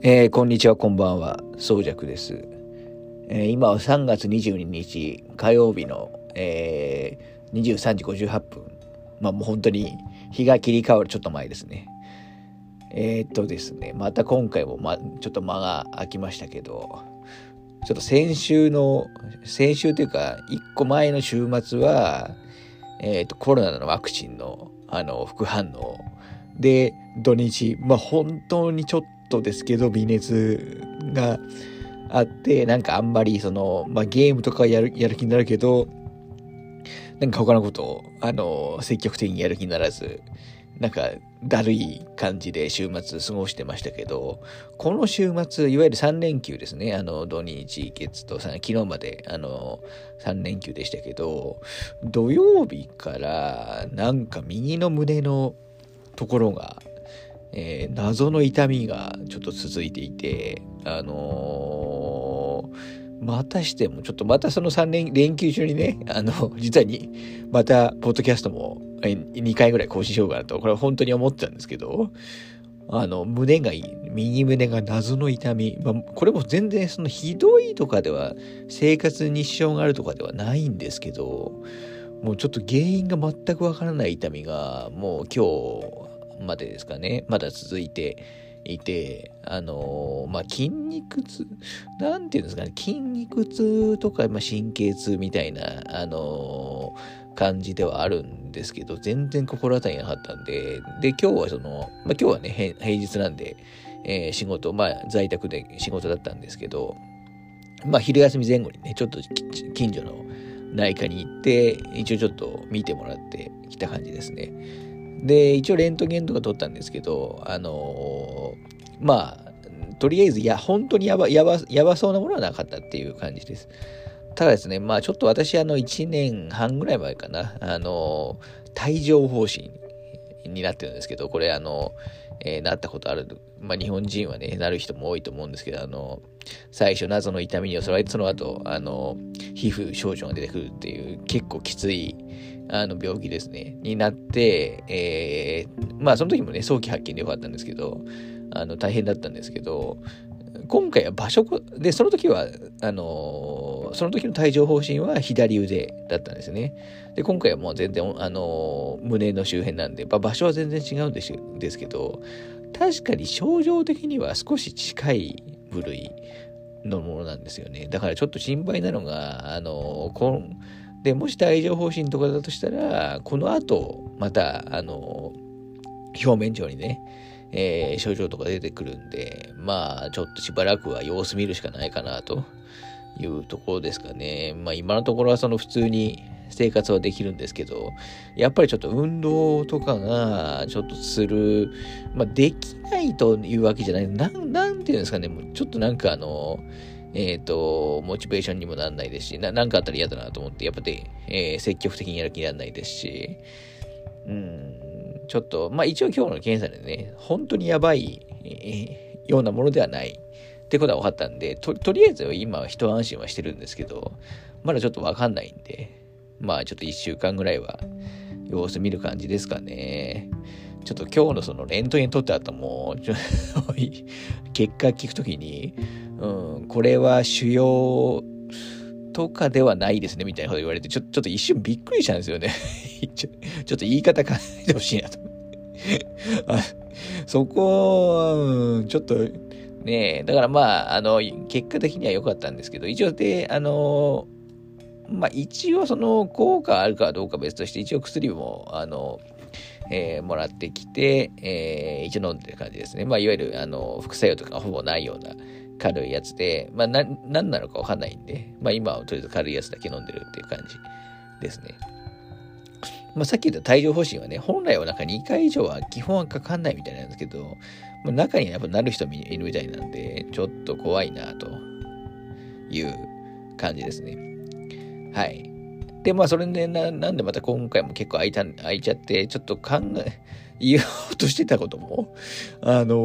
えー、こんにちは、こんばんは、宗尺です。えー、今は3月22日火曜日の、えー、23時58分。まあもう本当に日が切り替わるちょっと前ですね。えー、っとですね、また今回も、ま、ちょっと間が空きましたけど、ちょっと先週の、先週というか、1個前の週末は、えー、っと、コロナのワクチンの、あの、副反応で、土日、まあ本当にちょっとですけど、微熱があって、なんかあんまりその、まあ、ゲームとかやる、やる気になるけど、なんか他のことを、あの、積極的にやる気にならず、なんか、だるい感じで週末過ごしてましたけど、この週末、いわゆる3連休ですね。あの、土日、月と昨日まで、あの、3連休でしたけど、土曜日から、なんか右の胸のところが、えー、謎の痛みがちょっと続いていて、あのー、またしても、ちょっとまたその3連連休中にね、あの、実はに、また、ポッドキャストも2回ぐらい更新しようかなと、これは本当に思ってたんですけど、あの、胸がいい、右胸が謎の痛み。まあ、これも全然そのひどいとかでは、生活に支障があるとかではないんですけど、もうちょっと原因が全くわからない痛みが、もう今日、までですかね、まだ続いていて、あのー、まあ、筋肉痛、なんていうんですかね、筋肉痛とか、まあ、神経痛みたいな、あのー、感じではあるんですけど、全然心当たりなかったんで、で、今日はその、まあ、今日はね、平日なんで、えー、仕事、まあ、在宅で仕事だったんですけど、まあ、昼休み前後にね、ちょっと近所の内科に行って、一応ちょっと見てもらってきた感じですね。で、一応レントゲンとか撮ったんですけど、あのー、まあ、とりあえず、いや、本当にやば、やば、やばそうなものはなかったっていう感じです。ただですね、まあちょっと私、あの、1年半ぐらい前かな、あのー、帯状疱疹になってるんですけど、これ、あの、えー、なったことある、まあ日本人はね、なる人も多いと思うんですけど、あの、最初謎の痛みに襲われて、その後、あの、皮膚症状が出てくるっていう、結構きつい、あの病気ですね、になって、えー、まあその時もね、早期発見でよかったんですけど、あの大変だったんですけど、今回は場所で、その時は、あのー、その時の帯状疱疹は左腕だったんですね。で、今回はもう全然、あのー、胸の周辺なんで、まあ、場所は全然違うんですですけど、確かに症状的には少し近い部類のものなんですよね。だからちょっと心配なのが、あのー、こで、もし帯状疱疹とかだとしたら、この後、また、あの、表面上にね、えー、症状とか出てくるんで、まあ、ちょっとしばらくは様子見るしかないかなというところですかね。まあ、今のところはその普通に生活はできるんですけど、やっぱりちょっと運動とかがちょっとする、まあ、できないというわけじゃない。なん、なんていうんですかね、もうちょっとなんかあの、えっ、ー、と、モチベーションにもなんないですし、ななんかあったら嫌だなと思って、やっぱで、えー、積極的にやる気にならないですし、うん、ちょっと、まあ一応今日の検査でね、本当にやばい、えー、ようなものではないってことは分かったんで、ととりあえず今は一安心はしてるんですけど、まだちょっと分かんないんで、まあちょっと一週間ぐらいは様子見る感じですかね。ちょっと今日のそのレントゲン撮った後も、結果聞くときに、うん、これは腫瘍とかではないですね、みたいなこと言われて、ちょちょっと一瞬びっくりしたんですよね。ちょちょっと言い方変えてほしいなと。あそこ、ちょっと、ねだからまあ、あの、結果的には良かったんですけど、一応で、あの、まあ一応その効果あるかどうか別として、一応薬も、あの、えー、もらってきて、えー、一応飲んでる感じですね。まあ、いわゆる、あの、副作用とかほぼないような軽いやつで、まあ、な、何なのかわかんないんで、まあ、今はとりあえず軽いやつだけ飲んでるっていう感じですね。まあ、さっき言った帯状疱疹はね、本来はなんか2回以上は基本はかかんないみたいなんですけど、まあ、中にやっぱなる人もいるみたいなんで、ちょっと怖いなという感じですね。はい。で、まあ、それでな、なんでまた今回も結構空いた、空いちゃって、ちょっと考え、言おうとしてたことも、あの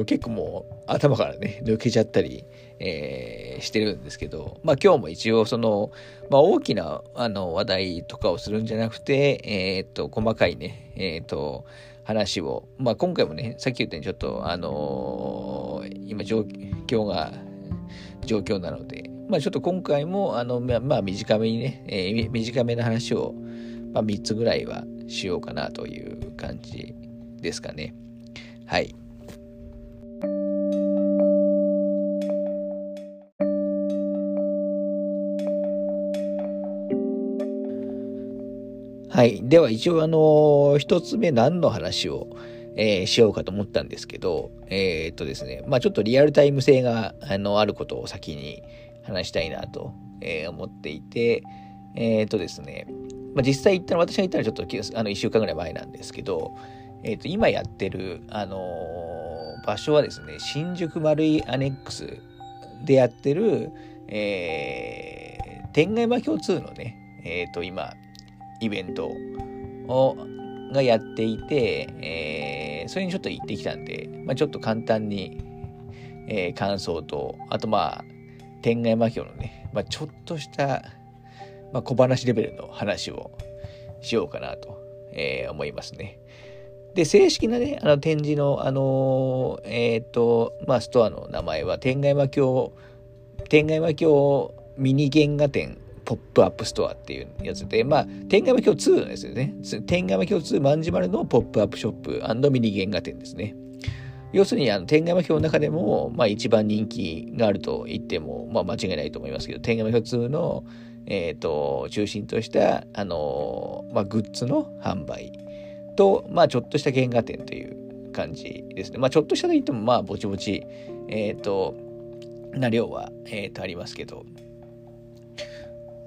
ー、結構もう頭からね、抜けちゃったり、えー、してるんですけど、まあ今日も一応その、まあ大きなあの話題とかをするんじゃなくて、えー、っと、細かいね、えー、っと、話を、まあ今回もね、さっき言ったようにちょっと、あの、今状況が、状況なので、まあちょっと今回も、あの、まあ、短めにね、えー、短めな話を、まあ3つぐらいはしようかなという感じですかね。はい。はい。では一応あの、一つ目何の話を、えー、しようかと思ったんですけど、えー、っとですね、まあちょっとリアルタイム性があのあることを先に話したいなと、えー、思っていて、えー、とですね、まあ実際行ったら、私が行ったらちょっとあの1週間ぐらい前なんですけど、えっと今やってる、あの場所はですね、新宿丸井アネックスでやってる、えー、天外魔境2のね、えっ、と今、イベントをがやっていて、えー、それにちょっと行ってきたんで、まあ、ちょっと簡単に、えー、感想と、あとまあ、天外魔境のね、まあ、ちょっとした、まあ、小話レベルの話をしようかなと、えー、思いますね。で、正式なね、あの展示の、あのー、えっ、ー、と、まあ、ストアの名前は、天外魔境、天外魔境ミニ原画展ポップアップストアっていうやつで、まあ、天外魔境2ですよね。天外魔境2卍MARU のポップアップショップミニ原画展ですね。要するに、あの、天外魔境の中でも、まあ、一番人気があると言っても、まあ、間違いないと思いますけど、天外魔境2の、え、ー、と、中心とした、あの、まあ、グッズの販売と、まあ、ちょっとした原画展という感じですね。まあ、ちょっとしたと言っても、まあ、ぼちぼち、え、ー、と、な量は、えっ、ー、と、ありますけど、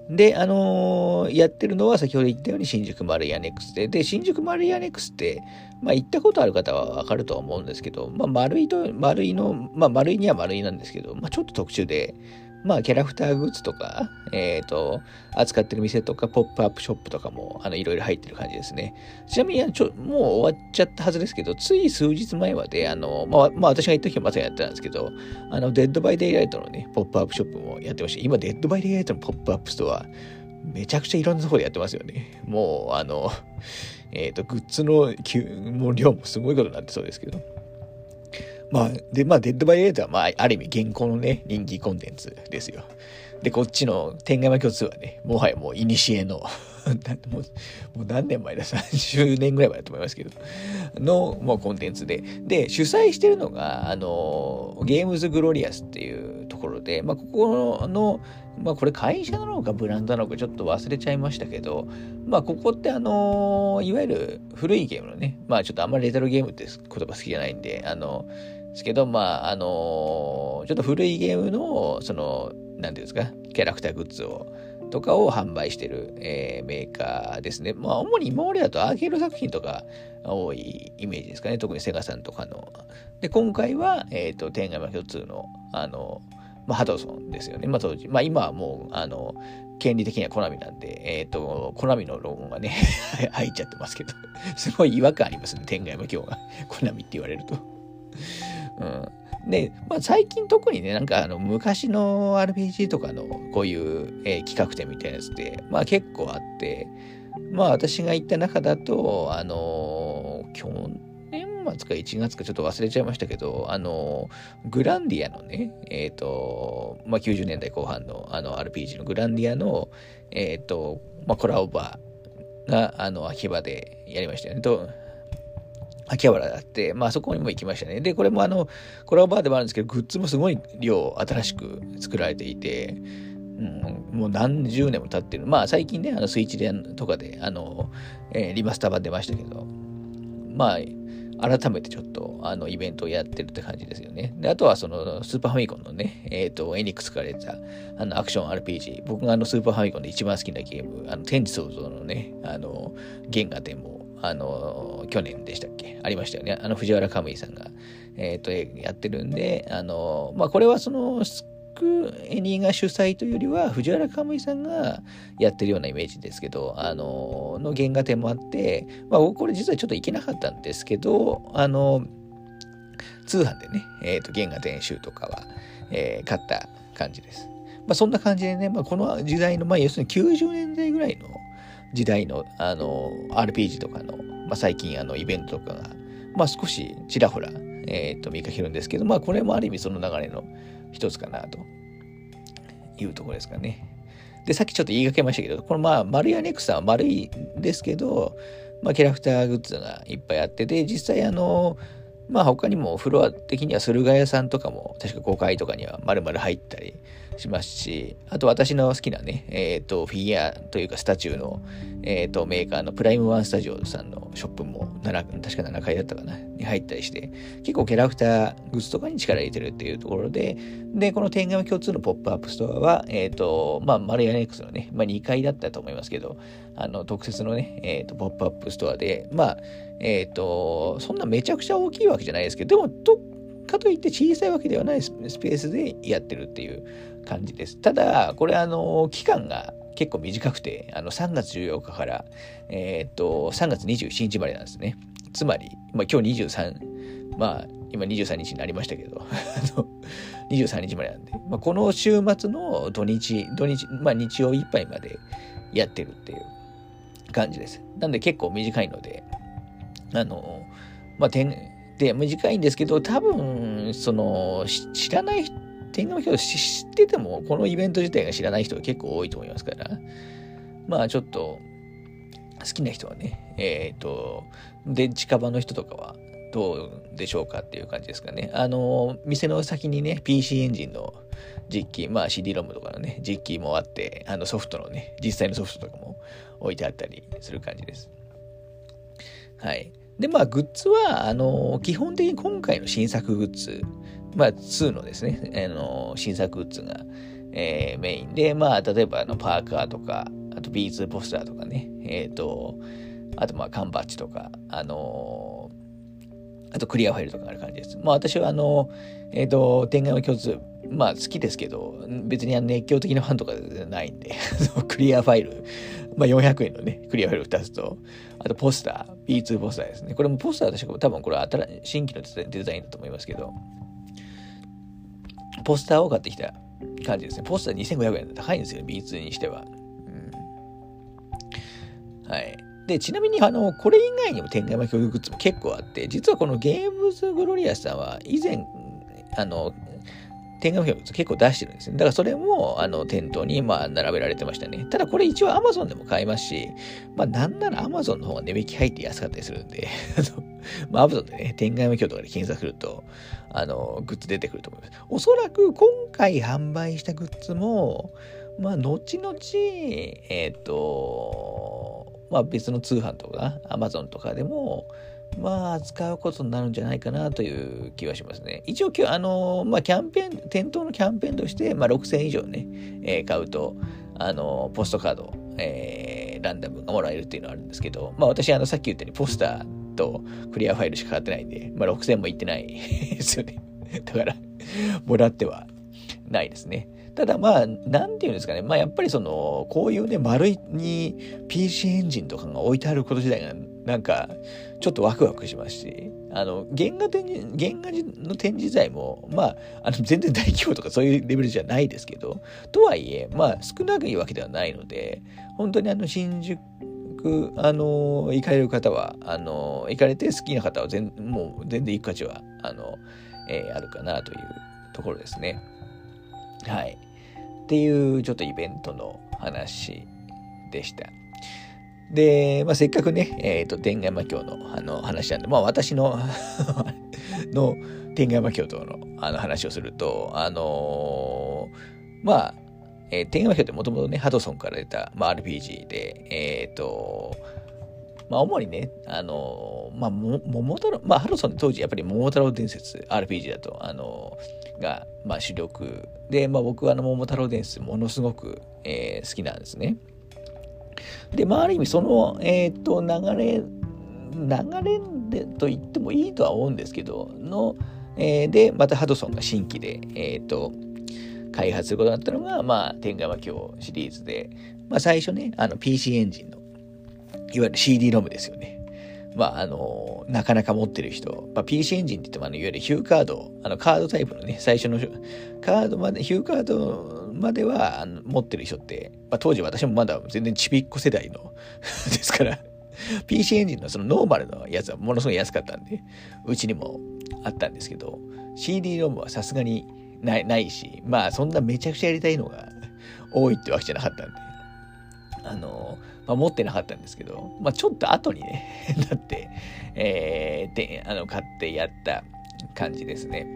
で、あのー、やってるのは先ほど言ったように新宿マルイアネックスで、で、新宿マルイアネックスって、まあ行ったことある方はわかるとは思うんですけど、まあ丸いと、丸いの、まあ丸いには丸いなんですけど、まあちょっと特殊で、まあ、キャラクターグッズとか、えっ、ー、と、扱ってる店とか、ポップアップショップとかも、あの、いろいろ入ってる感じですね。ちなみに、ちょ、もう終わっちゃったはずですけど、つい数日前まで、あの、まあ、まあ、私が行った時はまさにやってたんですけど、あの、デッドバイデイライトのね、ポップアップショップもやってました。今、デッドバイデイライトのポップアップストア、めちゃくちゃいろんなところでやってますよね。もう、あの、えっ、ー、と、グッズのもう量もすごいことになってそうですけど。まあ、で、まあ、デッドバイデイライトは、まあ、ある意味、現行のね、人気コンテンツですよ。で、こっちの天外魔境2はね、もはやもう、いにしえのもう、もう何年前だ、30年ぐらい前だと思いますけど、の、もうコンテンツで。で、主催してるのが、あの、ゲームズグロリアスっていうところで、まあ、ここの、まあ、これ会社なのかブランドなのかちょっと忘れちゃいましたけど、まあ、ここってあの、いわゆる古いゲームのね、まあ、ちょっとあんまりレトロゲームって言葉好きじゃないんで、あの、ですけど、まあ、あの、ちょっと古いゲームの、その、なんていうんですか、キャラクターグッズを、とかを販売してる、えー、メーカーですね。まあ、主に今までだとアーケード作品とか多いイメージですかね。特にセガさんとかの。で、今回は、えっ、ー、と、天外魔共通の、あの、まあ、ハドソンですよね。まあ、当時。まあ、今はもう、あの、権利的にはコナミなんで、えっ、ー、と、コナミのロゴがね 入っちゃってますけどすごい違和感ありますね。天外魔境がコナミって言われるとうん。で、まあ、最近特にね、なんかあの昔の RPG とかのこういう、えー、企画展みたいなやつって、まあ結構あって、まあ私が行った中だと、あのー、去年末か1月かちょっと忘れちゃいましたけど、あのー、グランディアのね、えっ、と、まあ90年代後半のあの RPG のグランディアの、えっ、と、まあコラボバーがあの秋葉でやりましたよね。と秋葉原だって、まあそこにも行きましたね。で、これもあの、コラボバーでもあるんですけど、グッズもすごい量新しく作られていて、うん、もう何十年も経ってる。まあ最近ね、あのスイッチでとかで、あの、えー、リマスター版出ましたけど、まあ、改めてちょっと、あの、イベントをやってるって感じですよね。で、あとはその、スーパーファミコンのね、えっ、ー、と、エニックスから出た、あの、アクション RPG。僕があの、スーパーファミコンで一番好きなゲーム、あの、天地創造のね、あの、原画展も、あの、去年でしたっけ？ありましたよね。あの、藤原カムイさんが、えっ、ー、と、やってるんで、あの、まあ、これはその、スクエニーが主催というよりは、藤原かむいさんがやってるようなイメージですけど、あの、の原画展もあって、まあ、これ実はちょっと行けなかったんですけど、あの、通販でね、えっ、ー、と、原画展集とかは、えー、買った感じです。まあ、そんな感じでね、まあ、この時代の、まあ、要するに90年代ぐらいの時代の、あの、RPG とかの、まあ、最近、あの、イベントとかが、まあ、少しちらほら、えっ、ー、と、見かけるんですけど、まあ、これもある意味その流れの一つかな、というところですかね。で、さっきちょっと言いかけましたけど、このまあ、丸屋ネクさんは丸いですけど、まあ、キャラクターグッズがいっぱいあって、で、実際あの、まあ他にもフロア的には駿河屋さんとかも確か5階とかには丸々入ったりしますし、あと私の好きなね、えっ、ー、と、フィギュアというかスタチューの、えっ、ー、と、メーカーのプライムワンスタジオさんのショップも7、確か7階だったかな、に入ったりして、結構キャラクターグッズとかに力入れてるっていうところで、で、この天外魔境2のポップアップストアは、えっ、ー、と、まあ、マルイアネックスのね、まあ2階だったと思いますけど、あの、特設のね、えっ、と、ポップアップストアで、まあ、えっ、と、そんなめちゃくちゃ大きいわけじゃないですけど、でも、かといって小さいわけではないスペースでやってるっていう感じです。ただ、これあの、期間が結構短くて、あの、3月14日から、えっ、と、3月27日までなんですね。つまり、まあ今日23、まあ今23日になりましたけど、23日までなんで、まあ、この週末の土日、土日、まあ日曜いっぱいまでやってるっていう感じです。なんで結構短いので、あの、まあ、で、短いんですけど、多分、その、知らない人天皇表知ってても、このイベント自体が知らない人が結構多いと思いますから、まあちょっと、好きな人はね、えっ、ー、と、で、近場の人とかはどうでしょうかっていう感じですかね。あの、店の先にね、PC エンジンの実機、まあ CD-ROM とかのね、実機もあって、あのソフトのね、実際のソフトとかも置いてあったりする感じです。はい。で、まあ、グッズは、あの、基本的に今回の新作グッズ、まあ、2のですね、あの、新作グッズが、えー、メインで、まあ、例えば、あの、パーカーとか、あと B2 ポスターとかね、えっ、ー、と、あと、まあ、缶バッジとか、あのあとクリアファイルとかある感じです。まあ、私は、あの、えっ、ー、と、天眼の共通、まあ、好きですけど、別に熱狂的なファンとかじゃないんで、クリアファイル、まあ、400円のね、クリアファイル2つと、あとポスター、B2 ポスターですね。これもポスター確か多分これ新規のデザインだと思いますけど、ポスターを買ってきた感じですね。ポスター2500円で高いんですよ、B2 にしては。うん、はい。で、ちなみに、あの、これ以外にも天外魔教育グッズも結構あって、実はこのゲームズグロリアスさんは以前、あの、天眼表結構出してるんですね。だからそれも、あの、店頭に、まあ、並べられてましたね。ただこれ一応 Amazon でも買えますし、まあ、なんなら Amazon の方が値引き入って安かったりするんで、あの、まあ、Amazon でね、天眼表とかで検索すると、あの、グッズ出てくると思います。おそらく今回販売したグッズも、まあ、後々、えっ、ー、と、まあ、別の通販とか、Amazon とかでも、まあ、使うことになるんじゃないかなという気はしますね。一応、あの、まあ、キャンペーン、店頭のキャンペーンとして、まあ、6000以上ね、えー、買うと、あの、ポストカード、えー、ランダムがもらえるっていうのはあるんですけど、まあ、私、あの、さっき言ったように、ポスターとクリアファイルしか買ってないんで、まあ、6000もいってない ですよね。だから、もらってはないですね。ただまあ、なんていうんですかね。まあやっぱりその、こういうね、丸いに PC エンジンとかが置いてあること自体が、なんか、ちょっとワクワクしますし、あの、原画展示、原画の展示材も、まあ、あの、全然大規模とかそういうレベルじゃないですけど、とはいえ、まあ、少なくいいわけではないので、本当にあの、新宿、あの、行かれる方は、あの、行かれて好きな方は全、もう全然行く価値は、あの、えー、あるかなというところですね。はい。っていうちょっとイベントの話でした。で、まあ、せっかくね、えっ、ー、と、天眼魔教のあの話なんで、まあ私の の天眼魔教とのあの話をすると、あのー、まあ、えー、天眼魔教ってもともとね、ハドソンから出た、まあ、RPG で、えっ、ー、と、まあ、主にね、あの、まあ、桃太郎、まあ、ハドソン当時やっぱり桃太郎伝説 RPG だと、あの、が、まあ、主力で、まあ、僕はあの桃太郎伝説ものすごく、えー、好きなんですね。で、まあ、ある意味その、えっ、ー、と、流れ、流れでと言ってもいいとは思うんですけど、の、えー、で、またハドソンが新規で、えっ、ー、と、開発することになったのが、まあ、天下魔境シリーズで、まあ、最初ね、あの、PC エンジンの、いわゆる CD ロムですよね。まあ、あの、なかなか持ってる人、まあ、PC エンジンって言っても、あの、いわゆるヒューカード、あの、カードタイプのね、最初の、カードまで、ヒューカードまでは、あの持ってる人って、まあ、当時私もまだ全然ちびっこ世代の ですから、PC エンジンのそのノーマルのやつはものすごい安かったんで、うちにもあったんですけど、CD ロムはさすがにないないし、まあそんなめちゃくちゃやりたいのが多いってわけじゃなかったんで、あの、まあ、持ってなかったんですけど、まあちょっと後にね、なって、えー、で、あの、買ってやった感じですね。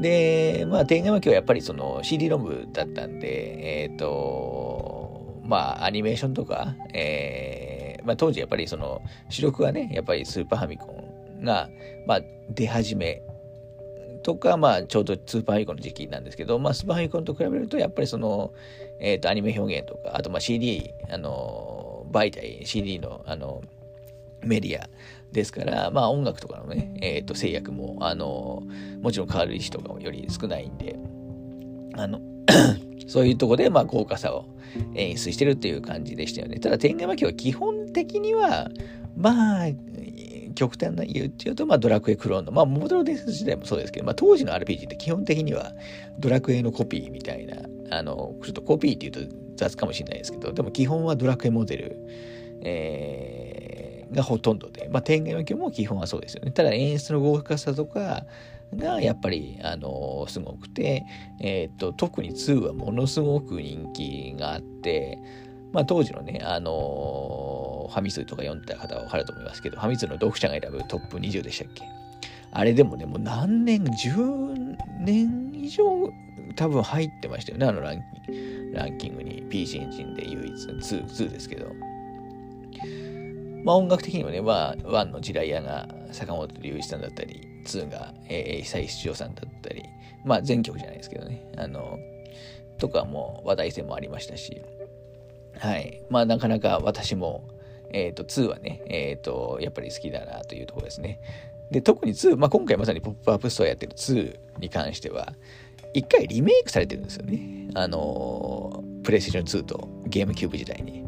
で、まあ、天眼は今日やっぱりその CD ロムだったんで、えっ、ー、と、まあ、アニメーションとか、えー、まあ、当時やっぱりその、主力はね、やっぱりスーパーファミコンが、まあ、出始めとか、まあ、ちょうどスーパーファミコンの時期なんですけど、まあ、スーパーファミコンと比べると、やっぱりその、えっ、ー、と、アニメ表現とか、あと、まあ、CD、あの、媒体、CD の、あの、メディアですから、まあ音楽とかのね、えっ、ー、と制約も、あの、もちろん変わる石とかもより少ないんで、あの、そういうとこで、まあ豪華さを演出してるっていう感じでしたよね。ただ、天下巻は基本的には、まあ、極端な言うっていうと、まあ、ドラクエクローンの、まあ、モードロ伝説時代もそうですけど、まあ、当時の RPG って基本的にはドラクエのコピーみたいな、あの、ちょっとコピーって言うと雑かもしれないですけど、でも基本はドラクエモデル、えーがほとんどで、まあ、天元の曲も基本はそうですよね。ただ演出の豪華さとかがやっぱり、あの、すごくて、えっ、と、特に2はものすごく人気があって、まあ、当時のね、あのー、ファミ通とか読んだ方はわかると思いますけど、ファミ通の読者が選ぶトップ20でしたっけ？あれでもね、もう何年、10年以上多分入ってましたよね、あのランランキングに。PC エンジンで唯一2、2ですけど。まあ音楽的にもね、まあ、1のジライアが坂本龍一さんだったり、2が、えー、久石譲さんだったり、まあ全曲じゃないですけどね、あの、とかも話題性もありましたし、はい。まあなかなか私も、えっ、ー、と、2はね、えっ、ー、と、やっぱり好きだなというところですね。で、特に2、まあ今回まさにポップアップストアやってる2に関しては、一回リメイクされてるんですよね。あの、プレイステーション2とゲームキューブ時代に。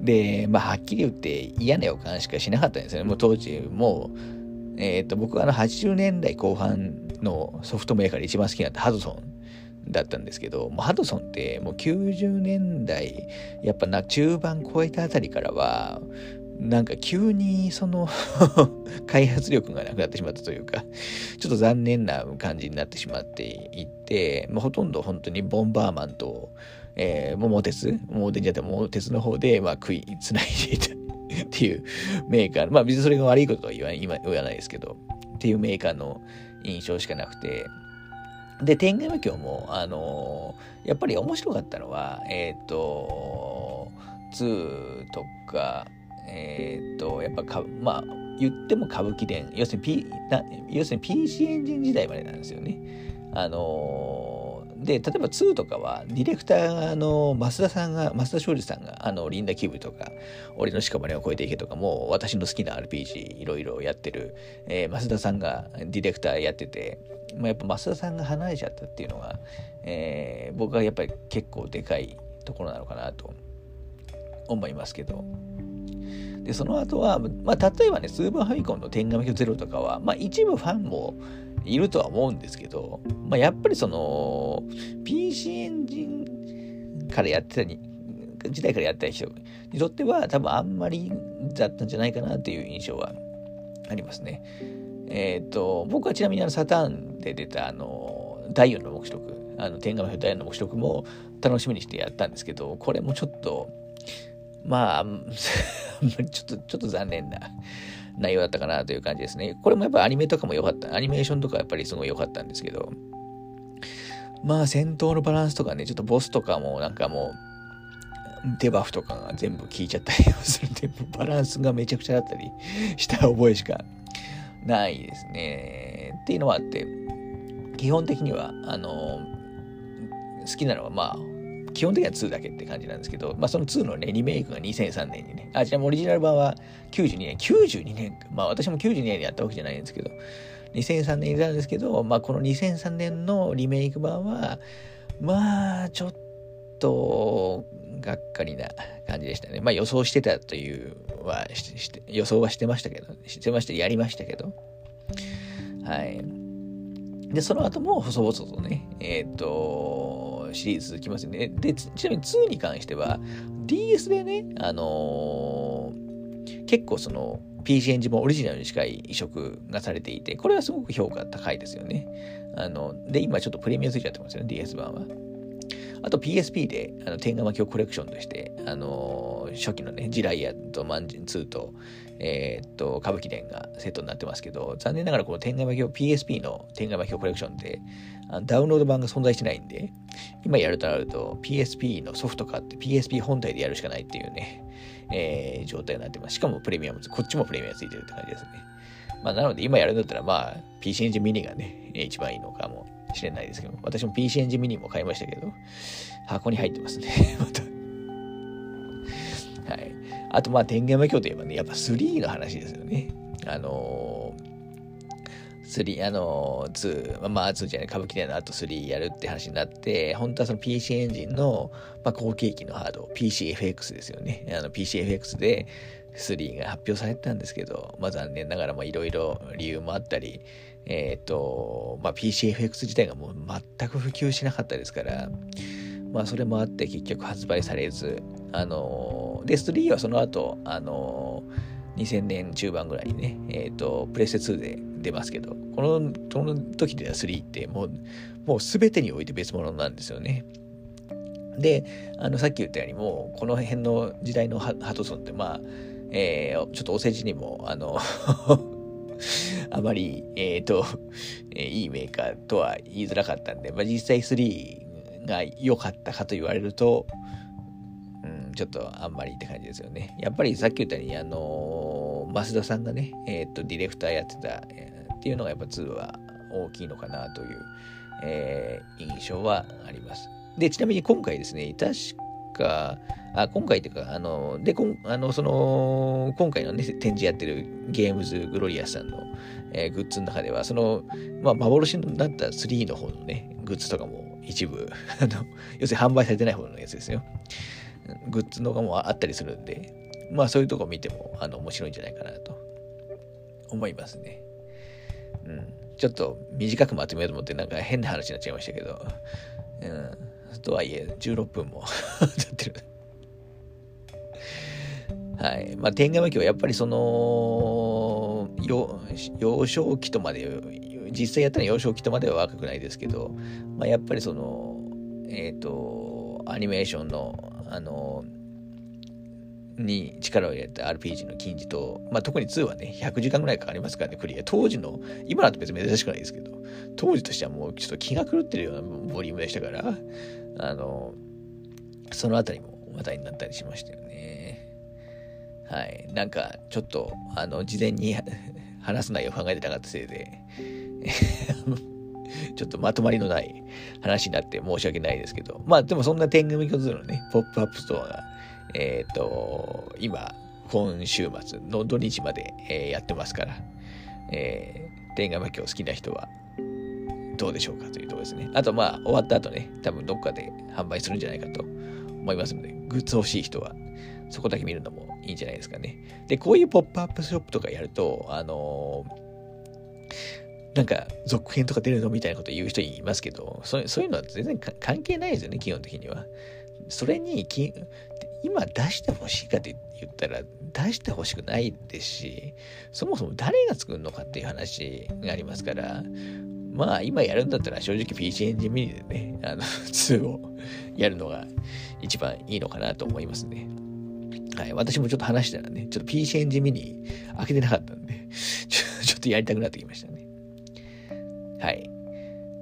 で、まあ、はっきり言って嫌な予感しかしなかったんですよね。もう当時、もう、えっ、ー、と、僕はあの80年代後半のソフトメーカーで一番好きだったハドソンだったんですけど、もうハドソンってもう90年代、やっぱな中盤超えたあたりからは、なんか急にその 開発力がなくなってしまったというか、ちょっと残念な感じになってしまっていて、まあ、ほとんど本当にボンバーマンと、えー、桃鉄、桃鉄じゃなくて桃鉄の方で、まあ、食いつないでいた っていうメーカー、まあ別にそれが悪いこととは言わ言わないですけど、っていうメーカーの印象しかなくて、で、天外無教も、あのー、やっぱり面白かったのは、えっ、ー、と、2とか、えっ、ー、と、やっぱか、まあ、言っても歌舞伎伝、要するに、P、な要するに PC エンジン時代までなんですよね。あので、例えば2とかは、ディレクターの増田さんが、増田昌司さんが、あの、リンダキブとか、俺の屍を越えていけとかも、私の好きな RPG いろいろやってる、えー、増田さんがディレクターやってて、まあ、やっぱ増田さんが離れちゃったっていうのが、えー、僕はやっぱり結構でかいところなのかなと思いますけど。で、その後は、まあ、例えばね、スーパーファミコンの天下目ゼロとかは、まあ、一部ファンも、いるとは思うんですけど、まあ、やっぱりその PC エンジンからやってたに時代からやってた人にとっては多分あんまりだったんじゃないかなっていう印象はありますね。えっ、ー、と僕はちなみにあのサターンで出たあの第4の目視録あの天下の第4の目視録も楽しみにしてやったんですけどこれもちょっとまあ ちょっとちょっと残念な内容だったかなという感じですね。これもやっぱアニメとかも良かった。アニメーションとかやっぱりすごい良かったんですけど、まあ戦闘のバランスとかね、ちょっとボスとかもなんかもう、デバフとかが全部効いちゃったりするんで、バランスがめちゃくちゃだったり した覚えしかないですね。っていうのはあって、基本的には、あの、好きなのはまあ、基本的には2だけって感じなんですけど、まあその2のね、リメイクが2003年にね、あ、ちなみにオリジナル版は92年、92年まあ私も92年にやったわけじゃないんですけど、2003年になるんですけど、まあこの2003年のリメイク版は、まあ、ちょっと、がっかりな感じでしたね。まあ予想してたというはして予想はしてましたけど、してました、やりましたけど。はい。で、その後も細々とね、えっ、ー、と、シリーズ続きますよね。で、ちなみに2に関しては、DS でね、あのー、結構その、PC エンジンもオリジナルに近い移植がされていて、これはすごく評価高いですよね。あの、で、今ちょっとプレミアついちゃってますよね、DS 版は。あと PSP で、あの、天下巻きをコレクションとして、あのー、初期のね、ジライアとマンジン2と、えー、っと、歌舞伎伝がセットになってますけど、残念ながらこの天下巻きを PSP の天下巻きをコレクションで、あのダウンロード版が存在してないんで、今やるとなると PSP のソフト買って PSP 本体でやるしかないっていうね、えー、状態になってます。しかもプレミアム、こっちもプレミアムついてるって感じですね。まあ、なので今やるんだったら、まあ、PC エンジンミニがね、一番いいのかもしれないですけど、私も PC エンジンミニも買いましたけど、箱に入ってますね。また。あと、まあ、天元魔教といえばね、やっぱ3の話ですよね。あのー、3、あのー、2、まあ、2じゃない、歌舞伎でのあと3やるって話になって、本当はその PC エンジンの、まあ、後継機のハード、PCFX ですよね。あの、PCFX で3が発表されたんですけど、まあ、残念ながら、いろいろ理由もあったり、えっ、ー、と、まあ、PCFX 自体がもう全く普及しなかったですから、まあ、それもあって結局発売されず、あの、で、3はその後、あの、2000年中盤ぐらいにね、えっ、ー、と、プレステ2で出ますけど、この、その時では3ってもう、もう全てにおいて別物なんですよね。で、あの、さっき言ったようにもう、この辺の時代のハトソンって、まあ、えー、ちょっとお世辞にも、あの あまり、えっ、ー、と、えー、いいメーカーとは言いづらかったんで、まあ、実際3が良かったかと言われると、ちょっとあんまりって感じですよね。やっぱりさっき言ったように、あのー、増田さんがね、えっ、と、ディレクターやってた、えー、っていうのがやっぱ2は大きいのかなという、え、印象はあります。で、ちなみに今回ですね、確か、あ今回というか、あの、で、こんあのその、今回のね、展示やってるゲームズグロリアスさんの、えー、グッズの中では、その、まあ、幻になった3の方のね、グッズとかも一部、あの、要するに販売されてない方のやつですよ。グッズのがもあったりするんで、まあそういうとこ見ても、あの、面白いんじゃないかなと思いますね。うん。ちょっと短くまとめようと思って、なんか変な話になっちゃいましたけど、うん。とはいえ、16分も 経ってる。はい。まあ、天下巻きはやっぱりその、幼少期とまで、実際やったら幼少期とまでは若くないですけど、まあ、やっぱりその、えっ、ー、と、アニメーションの、あの、に力を入れた RPG の金字塔、まあ、特に2はね、100時間ぐらいかかりますからね、クリア。当時の、今だと別に珍しくないですけど、当時としてはもうちょっと気が狂ってるようなボリュームでしたから、あの、そのあたりも話題になったりしましたよね。はい。なんか、ちょっと、あの、事前に話す内容を考えてなかったせいで ちょっとまとまりのない話になって申し訳ないですけど、まあでもそんな天外魔境2のね、ポップアップストアが、えっ、ー、と、今、今週末の土日まで、えー、やってますから、えー、天狗巻きを好きな人はどうでしょうかというところですね。あとまあ終わった後ね、多分どっかで販売するんじゃないかと思いますので、グッズ欲しい人はそこだけ見るのもいいんじゃないですかね。で、こういうポップアップショップとかやると、あのー、なんか続編とか出るのみたいなこと言う人いますけど、そういうのは全然関係ないですよね、基本的には。それにき、今出してほしいかって言ったら出してほしくないですし、そもそも誰が作るのかっていう話がありますから、まあ今やるんだったら正直 PC エンジンミニでね、あの、2を やるのが一番いいのかなと思いますね。はい。私もちょっと話したらね、ちょっと PC エンジンミニ開けてなかったんで、ちょっとやりたくなってきましたね。はい。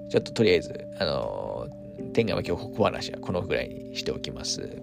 ちょっととりあえず、あのー、天下の今日小話はこのぐらいにしておきます。